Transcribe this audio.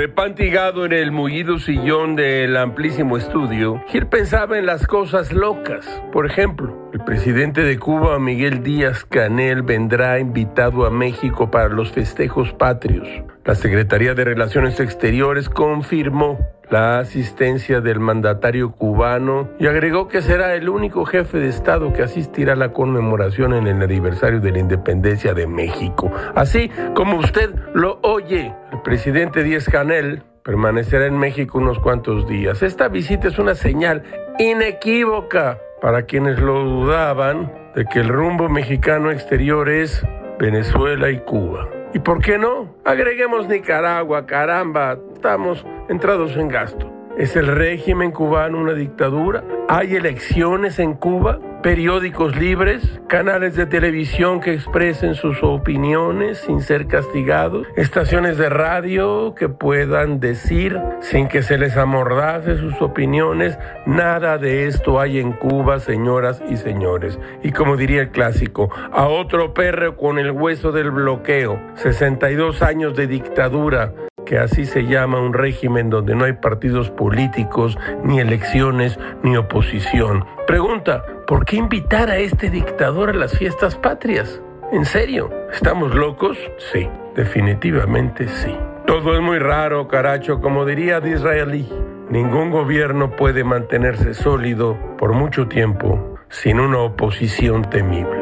Empantigado en el mullido sillón del amplísimo estudio, Gil pensaba en las cosas locas. Por ejemplo, el presidente de Cuba, Miguel Díaz Canel, vendrá invitado a México para los festejos patrios. La Secretaría de Relaciones Exteriores confirmó la asistencia del mandatario cubano y agregó que será el único jefe de Estado que asistirá a la conmemoración en el aniversario de la independencia de México. Así como usted lo oye, el presidente Díaz Canel permanecerá en México unos cuantos días. Esta visita es una señal inequívoca para quienes lo dudaban de que el rumbo mexicano exterior es Venezuela y Cuba. ¿Y por qué no? Agreguemos Nicaragua, caramba, estamos entrados en gasto. ¿Es el régimen cubano una dictadura? ¿Hay elecciones en Cuba? ¿Periódicos libres? ¿Canales de televisión que expresen sus opiniones sin ser castigados? ¿Estaciones de radio que puedan decir sin que se les amordace sus opiniones? Nada de esto hay en Cuba, señoras y señores. Y como diría el clásico, a otro perro con el hueso del bloqueo. 62 años de dictadura que así se llama un régimen donde no hay partidos políticos, ni elecciones, ni oposición. Pregunta, ¿por qué invitar a este dictador a las fiestas patrias? ¿En serio? ¿Estamos locos? Sí, definitivamente sí. Todo es muy raro, caracho, como diría Disraeli. Ningún gobierno puede mantenerse sólido por mucho tiempo sin una oposición temible.